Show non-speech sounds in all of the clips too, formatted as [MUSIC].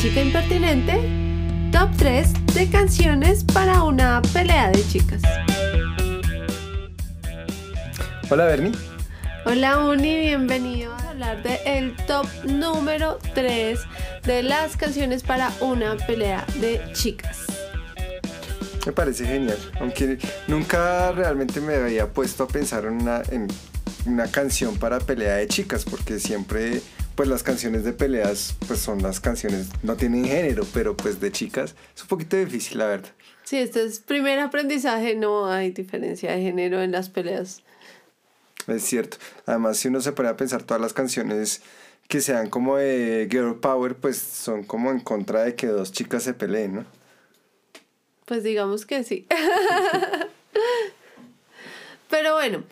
Chica Impertinente, top 3 de canciones para una pelea de chicas. Hola Bernie. Hola Uni, bienvenido a hablar de el top número 3 de las canciones para una pelea de chicas. Me parece genial, aunque nunca realmente me había puesto a pensar en una, en una canción para pelea de chicas, porque siempre pues las canciones de peleas pues son las canciones, no tienen género, pero pues de chicas es un poquito difícil, la verdad. Sí, este es primer aprendizaje, no hay diferencia de género en las peleas. Es cierto. Además, si uno se pone a pensar todas las canciones que sean como de girl power, pues son como en contra de que dos chicas se peleen, ¿no? Pues digamos que sí. [LAUGHS] Pero bueno,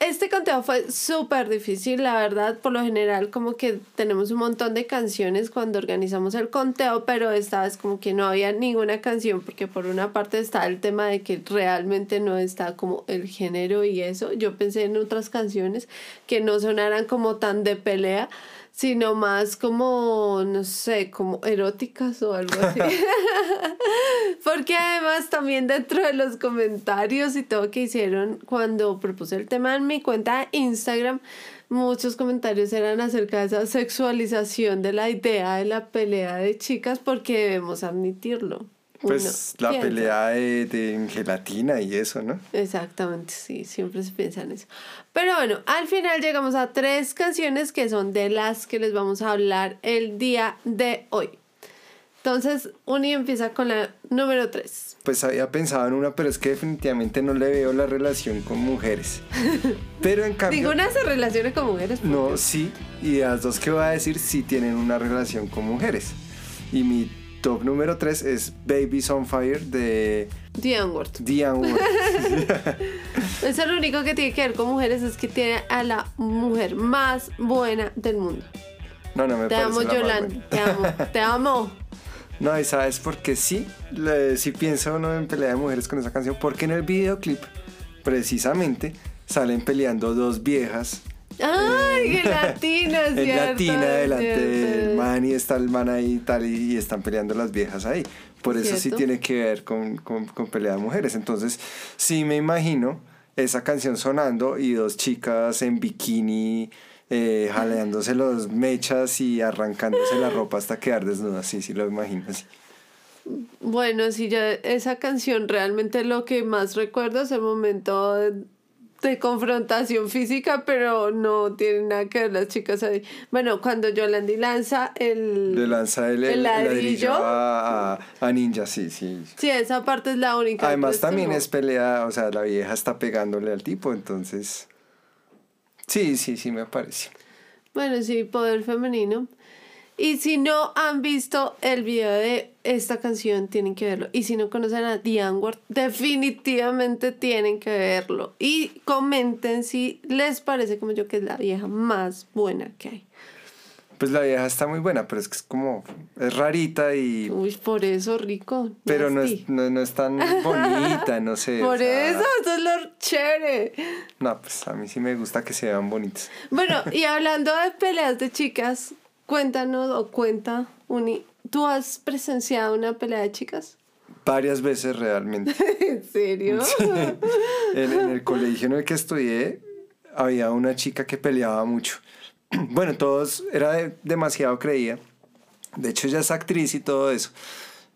este conteo fue súper difícil, la verdad. Por lo general, como que tenemos un montón de canciones cuando organizamos el conteo, pero esta vez como que no había ninguna canción, porque por una parte está el tema de que realmente no está como el género y eso. Yo pensé en otras canciones que no sonaran como tan de pelea, sino más como, no sé, como eróticas o algo así. [LAUGHS] [LAUGHS] Porque además también dentro de los comentarios y todo que hicieron cuando propuse el tema en mi cuenta de Instagram, muchos comentarios eran acerca de esa sexualización de la idea de la pelea de chicas porque debemos admitirlo. Pues la pelea de, de, gelatina y eso, ¿no? Exactamente, sí, siempre se piensa en eso. Pero bueno, al final llegamos a tres canciones que son de las que les vamos a hablar el día de hoy. Entonces, Uni empieza con la número tres. Pues había pensado en una, pero es que definitivamente no le veo la relación con mujeres. [LAUGHS] Pero en cambio... Ninguna se relaciona con mujeres. No, sí. Y las dos que voy a decir sí tienen una relación con mujeres. Y mi top número 3 es Baby's on Fire de Diane Ward. Diane Ward. [LAUGHS] Eso es lo único que tiene que ver con mujeres es que tiene a la mujer más buena del mundo. No, no me te amo, Yolanda. Te amo, te amo. No, y sabes por qué sí, si sí piensa uno en pelea de mujeres con esa canción, porque en el videoclip precisamente salen peleando dos viejas ¡Ay, qué latina! en latina [LAUGHS] delante del man y está el man ahí y tal y, están peleando las viejas ahí. Por eso sí tiene que ver con, con, con pelea de mujeres. Entonces, sí me imagino esa canción sonando y dos chicas en bikini eh, jaleándose los mechas y arrancándose la ropa hasta quedar desnudas. Sí, sí lo imagino así. Bueno, sí, ya esa canción realmente lo que más recuerdo es el momento de confrontación física, pero no tiene nada que ver las chicas ahí. Bueno, cuando Yolandi lanza el... Le lanza el, el, ladrillo, a, a, Ninja, sí, sí. Sí, esa parte es la única. Además también es pelea, o sea, la vieja está pegándole al tipo, entonces... Sí, sí, sí, me parece. Bueno, sí, poder femenino. Y si no han visto el video de esta canción, tienen que verlo. Y si no conocen a Diane Ward, definitivamente tienen que verlo. Y comenten si les parece como yo que es la vieja más buena que hay. Pues la vieja está muy buena, pero es que es como, es rarita y... Uy, por eso rico. Pero no es, no, es, tan [LAUGHS] bonita, no sé. Por eso, eso es lo chévere. No, pues a mí sí me gusta que se vean bonitas. Bueno, y [LAUGHS] hablando de peleas de chicas, Cuéntanos o cuenta, Uni, ¿tú has presenciado una pelea de chicas? Varias veces realmente. [LAUGHS] ¿En serio? En, el colegio en el que estudié había una chica que peleaba mucho. [CLEARS THROAT] Bueno, todos, era demasiado creída. De hecho, ella es actriz y todo eso.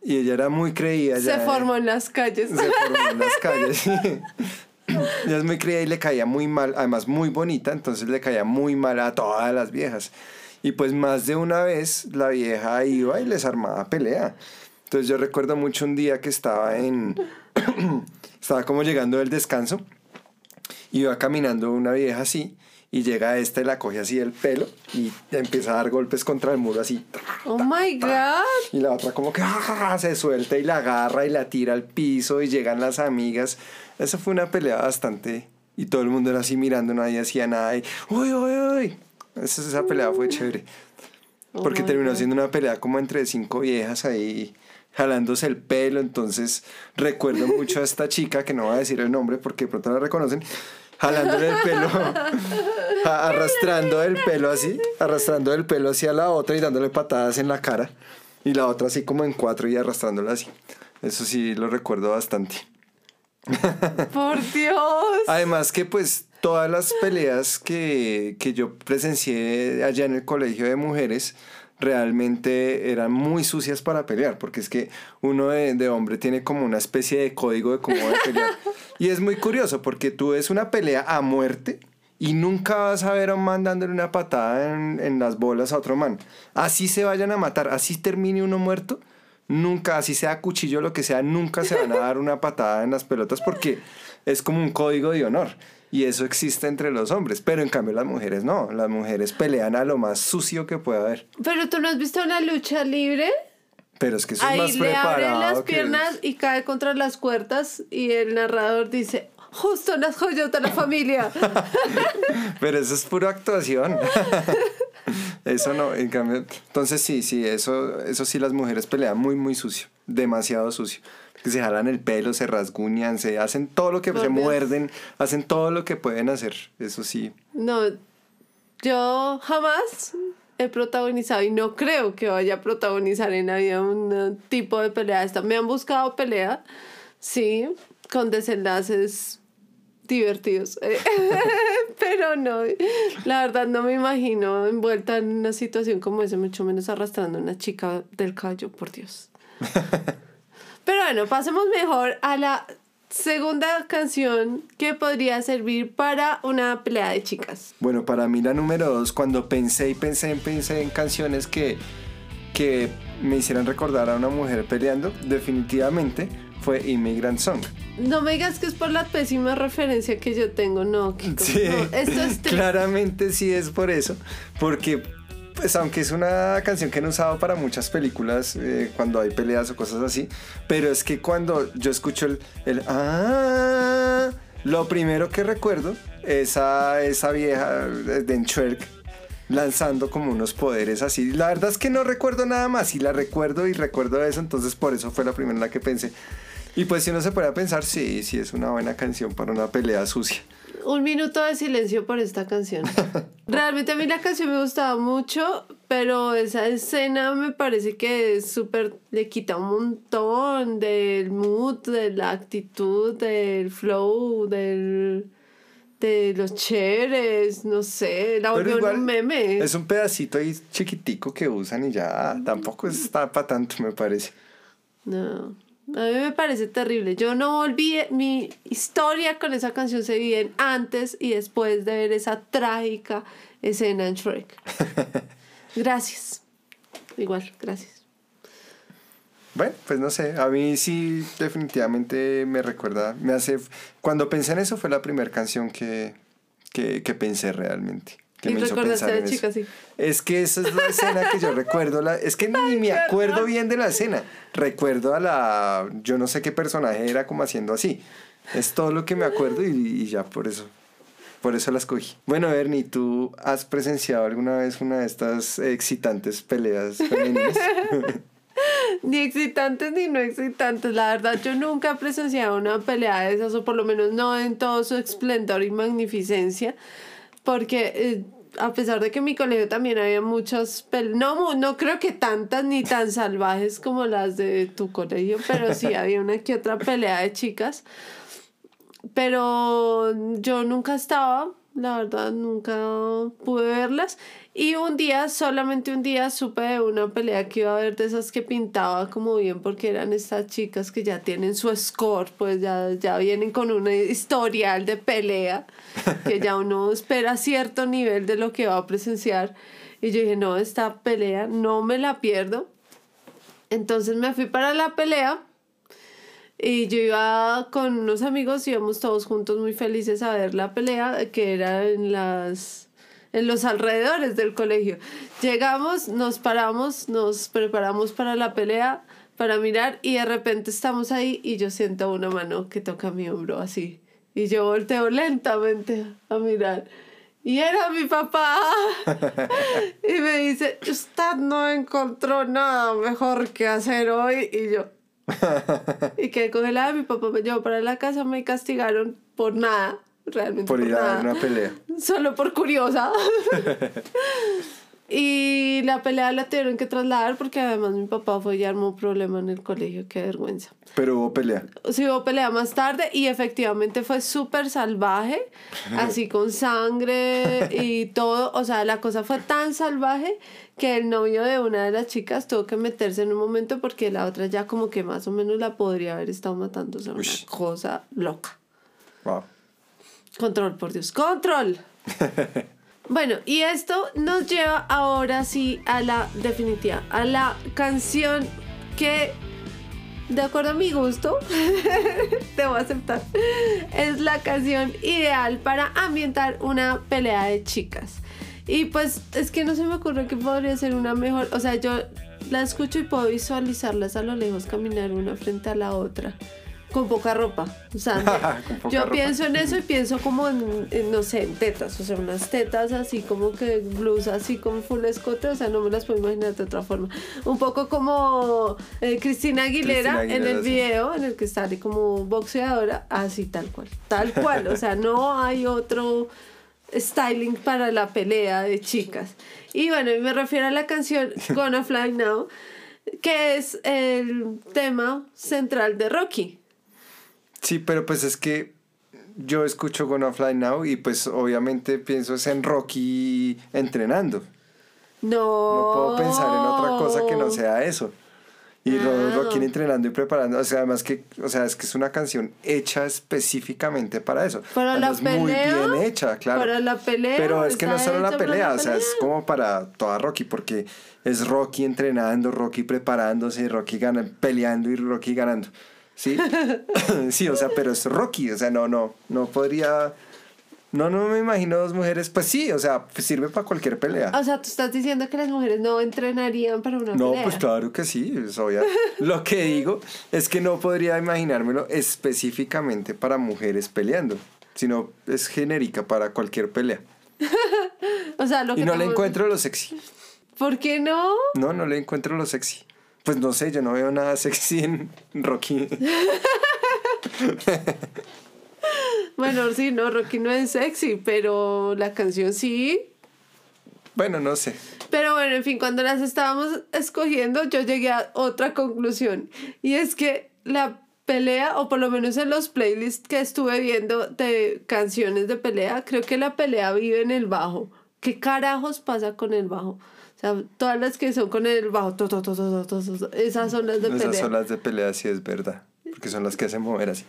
Y ella era muy creída. Se formó en las calles. Se formó en las [LAUGHS] calles. [CLEARS THROAT] ella es muy creída y le caía muy mal, además muy bonita, entonces le caía muy mal a todas las viejas. Y pues más de una vez la vieja iba y les armaba pelea. Entonces yo recuerdo mucho un día que estaba en... [CLEARS THROAT] estaba como llegando del descanso. Iba caminando una vieja así y llega esta y la coge así el pelo y empieza a dar golpes contra el muro así. Oh my god. Y la otra como que se suelta y la agarra y la tira al piso y llegan las amigas. Esa fue una pelea bastante y todo el mundo era así mirando, nadie hacía nada y uy, uy, uy. Esa, esa pelea fue chévere. Oh Porque terminó siendo una pelea como entre cinco viejas ahí jalándose el pelo. Entonces recuerdo mucho a esta chica, que no voy a decir el nombre porque de pronto la reconocen, jalándole el pelo, [LAUGHS] arrastrando el pelo así, arrastrando el pelo hacia la otra y dándole patadas en la cara. Y la otra así como en cuatro y arrastrándola así. Eso sí lo recuerdo bastante. Por Dios. [LAUGHS] Además que pues todas las peleas que, que yo presencié allá en el colegio de mujeres realmente eran muy sucias para pelear, porque es que uno de, de, hombre tiene como una especie de código de cómo debe pelear. [LAUGHS] y es muy curioso, porque tú ves una pelea a muerte y nunca vas a ver a un man dándole una patada en, en las bolas a otro man. Así se vayan a matar, así termine uno muerto, nunca, así sea cuchillo lo que sea, nunca se van a dar una patada en las pelotas porque es como un código de honor. Y eso existe entre los hombres, pero en cambio las mujeres no, las mujeres pelean a lo más sucio que pueda haber. Pero tú no has visto una lucha libre? Pero es que eso Ahí es más le preparado. abren las que- piernas y cae contra las puertas y el narrador dice, justo las joyas de la familia. [LAUGHS] Pero eso es pura actuación. [LAUGHS] eso no, en cambio. Entonces sí, sí, eso, eso sí las mujeres pelean muy, muy sucio. Demasiado sucio. Que se jalan el pelo, se rasguñan, se hacen todo lo que Por se Dios. muerden, hacen todo lo que pueden hacer. Eso sí. No, yo jamás he protagonizado y no creo que vaya a protagonizar en la vida un eh, tipo de pelea esta. Me han buscado pelea, sí, con desenlaces divertidos. [LAUGHS] Pero no, la verdad no me imagino envuelta en una situación como esa, mucho menos arrastrando a una chica del callo, por Dios. [LAUGHS] Pero bueno, pasemos mejor a la segunda canción que podría servir para una pelea de chicas. Bueno, para mí la número dos, cuando pensé y pensé, pensé en canciones que, que me hicieran recordar a una mujer peleando, definitivamente fue Immigrant Song. No me digas que es por la pésima referencia que yo tengo, no, Kiko, Sí, no, esto es [LAUGHS] triste. claramente sí es por eso, porque pues aunque es una canción que han usado para muchas películas eh, cuando hay peleas o cosas así, pero es que cuando yo escucho el, el ah, lo primero que recuerdo es a esa vieja de lanzando como unos poderes así. La verdad es que no recuerdo nada más y la recuerdo y recuerdo eso, entonces por eso fue la primera en la que pensé. Y pues si uno se puede pensar, sí, sí es una buena canción para una pelea sucia. Un minuto de silencio por esta canción. [LAUGHS] Realmente a mí la canción me gustaba mucho, pero esa escena me parece que es súper, le quita un montón del mood, de la actitud, del flow, del, de los chéveres, no sé, la volvió un meme. Es un pedacito ahí chiquitico que usan y ya tampoco está para tanto, me parece. No, a mí me parece terrible. Yo no volví, mi historia con esa canción se vive en antes y después de ver esa trágica escena en Shrek. [LAUGHS] Gracias. Igual, gracias. Bueno, pues no sé, a mí sí definitivamente me recuerda, me hace... Cuando pensé en eso fue la primera canción que, que, que pensé realmente. Que me hizo pensar en chica eso. así. Es que esa es la [LAUGHS] escena que yo recuerdo. La, es que ni me acuerdo bien de la escena. Recuerdo a la... Yo no sé qué personaje era como haciendo así. Es todo lo que me acuerdo y, y ya por eso. Por eso la escogí. Bueno, Bernie, ¿tú has presenciado alguna vez una de estas excitantes peleas femeninas? [LAUGHS] Ni excitantes ni no excitantes. La verdad, yo nunca he presenciado una pelea de esas, o por lo menos no en todo su esplendor y magnificencia. Porque eh, a pesar de que en mi colegio también había muchas peleas, no, no creo que tantas ni tan salvajes como las de tu colegio, pero sí [LAUGHS] había una que otra pelea de chicas. Pero yo nunca estaba, la verdad, nunca pude verlas. Y un día, solamente un día, supe de una pelea que iba a haber de esas que pintaba como bien, porque eran estas chicas que ya tienen su score, pues ya, ya vienen con un historial de pelea, [LAUGHS] que ya uno espera cierto nivel de lo que va a presenciar. Y yo dije, no, esta pelea no me la pierdo. Entonces me fui para la pelea. Y yo iba con unos amigos, íbamos todos juntos muy felices a ver la pelea, que era en las en los alrededores del colegio. Llegamos, nos paramos, nos preparamos para la pelea, para mirar, y de repente estamos ahí y yo siento una mano que toca mi hombro así. Y yo volteo lentamente a mirar. Y era mi papá. [LAUGHS] [LAUGHS] y me dice, usted no encontró nada mejor que hacer hoy. Y yo, [LAUGHS] y quedé congelada. Mi papá me llevó para la casa, me castigaron por nada, realmente por por, ir a nada. dar una pelea. [LAUGHS] Solo por curiosa. [LAUGHS] [LAUGHS] Y la pelea la tuvieron que trasladar porque además mi papá fue y armó un problema en el colegio, qué vergüenza. Pero hubo pelea. Sí, hubo pelea más tarde y efectivamente fue súper salvaje, así con sangre y todo. O sea, la cosa fue tan salvaje que el novio de una de las chicas tuvo que meterse en un momento porque la otra ya como que más o menos la podría haber estado matando. O sea, una cosa loca. Wow. Control, por Dios. Control. [LAUGHS] Bueno, y esto nos lleva ahora sí a la definitiva, a la canción que, de acuerdo a mi gusto, [LAUGHS] debo aceptar, es la canción ideal para ambientar una pelea de chicas. Y pues es que no se me ocurre que podría ser una mejor, o sea, yo la escucho y puedo visualizarlas a lo lejos caminar una frente a la otra. Con poca ropa. O sea, [LAUGHS] yo ropa. pienso en eso y pienso como en, en, no sé, en tetas. O sea, unas tetas así como que blusa así con full escote. O sea, no me las puedo imaginar de otra forma. Un poco como eh, Cristina, Aguilera Cristina Aguilera, en el sí. video en el que sale como boxeadora. Así tal cual. Tal cual. O sea, no hay otro styling para la pelea de chicas. Y bueno, me refiero a la canción Gonna Fly Now, que es el tema central de Rocky. Sí, pero pues es que yo escucho Gonna Fly Now y pues obviamente pienso es en Rocky entrenando. No. No puedo pensar en otra cosa que no sea eso. Y Ah. Rocky entrenando y preparando, o sea, además que, o sea, es que es una canción hecha específicamente para eso. Para la Además, muy pelea, bien hecha, claro. para la pelea, Pero es que no solo la pelea, la o sea, es como para toda Rocky, porque es Rocky entrenando, Rocky preparándose, Rocky gana, peleando y Rocky ganando. ¿Sí? [LAUGHS] sí, o sea, pero es Rocky, o sea, no, no, no podría. No, no me imagino dos mujeres, pues sí, o sea, sirve para cualquier pelea. O sea, tú estás diciendo que las mujeres no entrenarían para una No, pelea. pues claro que sí, es obvio. [LAUGHS] Lo que digo es que no podría imaginármelo específicamente para mujeres peleando, sino es genérica para cualquier pelea. [LAUGHS] O sea, lo que Y no le encuentro lo sexy. ¿Por qué no? No, no le encuentro lo sexy. Pues no sé, yo no veo nada sexy en Rocky. Bueno, sí, no, Rocky no es sexy, pero la canción sí. Bueno, no sé. Pero bueno, en fin, cuando las estábamos escogiendo, yo llegué a otra conclusión. Y es que la pelea, o por lo menos en los playlists que estuve viendo de canciones de pelea, creo que la pelea vive en el bajo. ¿Qué carajos pasa con el bajo? Sea, todas las que son con el bajo, to, to, to, esas son las de Esas pelea. son las de pelea, sí es verdad. Porque son las que hacen mover así.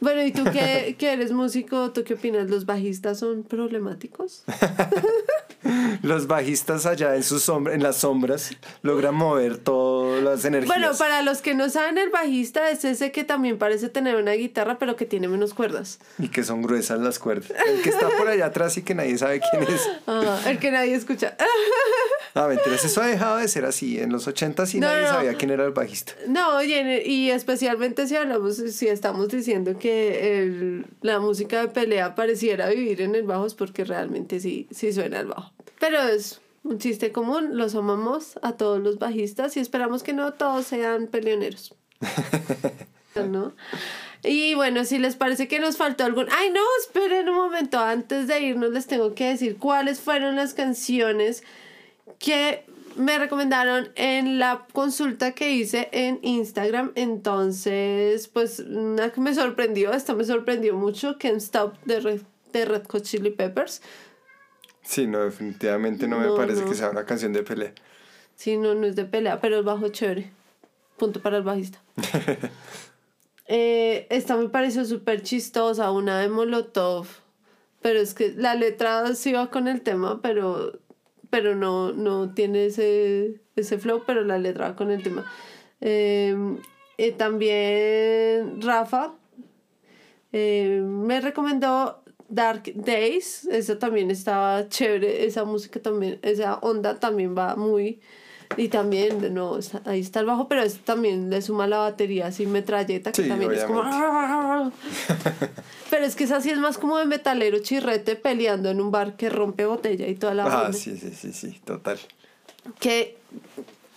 Bueno, ¿y tú que, [LAUGHS] que eres músico, tú qué opinas? ¿Los bajistas son problemáticos? [LAUGHS] Los bajistas allá en sus sombra, en las sombras logran mover todas las energías. Bueno, para los que no saben, el bajista es ese que también parece tener una guitarra, pero que tiene menos cuerdas. Y que son gruesas las cuerdas. El que está por allá atrás y que nadie sabe quién es. [LAUGHS] Ah, el que nadie escucha. Ah, mentiras, eso ha dejado de ser así. En los 80 sí No, nadie no. sabía quién era el bajista. No, y, en- y especialmente si hablamos, si estamos diciendo que el- la música de pelea pareciera vivir en el bajo, es porque realmente sí, sí suena el bajo. Pero es un chiste común, los amamos a todos los bajistas y esperamos que no todos sean peleoneros. [LAUGHS] ¿No? Y bueno, si les parece que nos faltó algún... Ay, no, esperen un momento, antes de irnos les tengo que decir cuáles fueron las canciones que me recomendaron en la consulta que hice en Instagram. Entonces, pues, una que me sorprendió, esta me sorprendió mucho, Can't Stop de Red, de Red Hot Chili Peppers. Sí, no, definitivamente no, No, me parece no. que sea una canción de pelea. Sí, no, no es de pelea, pero el bajo chévere. Punto para el bajista. [LAUGHS] Eh, esta me pareció súper chistosa, una de Molotov. Pero es que la letra sí va con el tema, pero, pero no, no tiene ese, ese flow, pero la letra va con el tema. Eh, también Rafa eh, me recomendó Dark Days. Esa también estaba chévere. Esa música también, esa onda también va muy. Y también, está- ahí está el bajo, pero es, también le suma la batería así metralleta, que Sí, también es como. [LAUGHS] pero es que esa sí es más como de metalero chirrete peleando en un bar que rompe botella y toda la Ah, onda. sí, sí, sí, sí, total. Que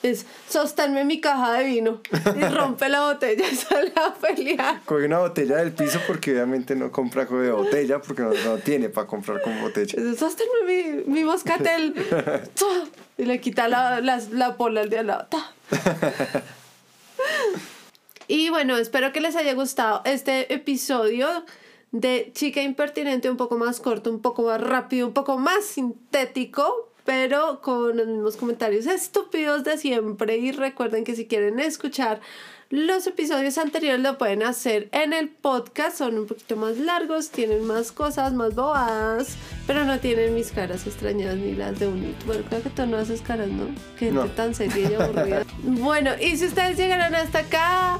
es sosténme mi caja de vino y rompe la botella y [LAUGHS] sale a pelear. Coge una botella del piso porque obviamente no compra de botella porque no, no tiene para comprar con botella. Sosténme mi, mi moscatel. [LAUGHS] y le quita la, la, la pola al de al lado. Y bueno, espero que les haya gustado este episodio de Chica Impertinente, un poco más corto, un poco más rápido, un poco más sintético, pero con los mismos comentarios estúpidos de siempre. Y recuerden que si quieren escuchar los episodios anteriores lo pueden hacer en el podcast, son un poquito más largos, tienen más cosas, más bobadas, pero no tienen mis caras extrañadas ni las de un Bueno, creo que tú no haces caras, ¿no? Que No. tan seria y aburrida. [LAUGHS] bueno, y si ustedes llegaron hasta acá,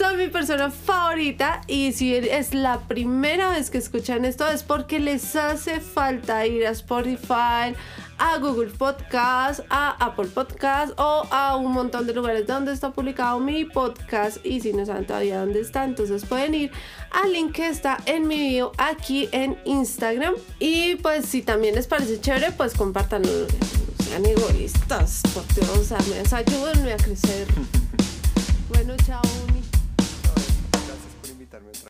son mi persona favorita y si es la primera vez que escuchan esto es porque les hace falta ir a Spotify, a Google Podcast, a Apple Podcast o a un montón de lugares donde está publicado mi podcast y si no saben todavía dónde está, entonces pueden ir al link que está en mi video aquí en Instagram y pues si también les parece chévere pues compártanlo, no sean egoístas, por Dios, o sea, me ayúdenme a crecer. [LAUGHS] Bueno, chao.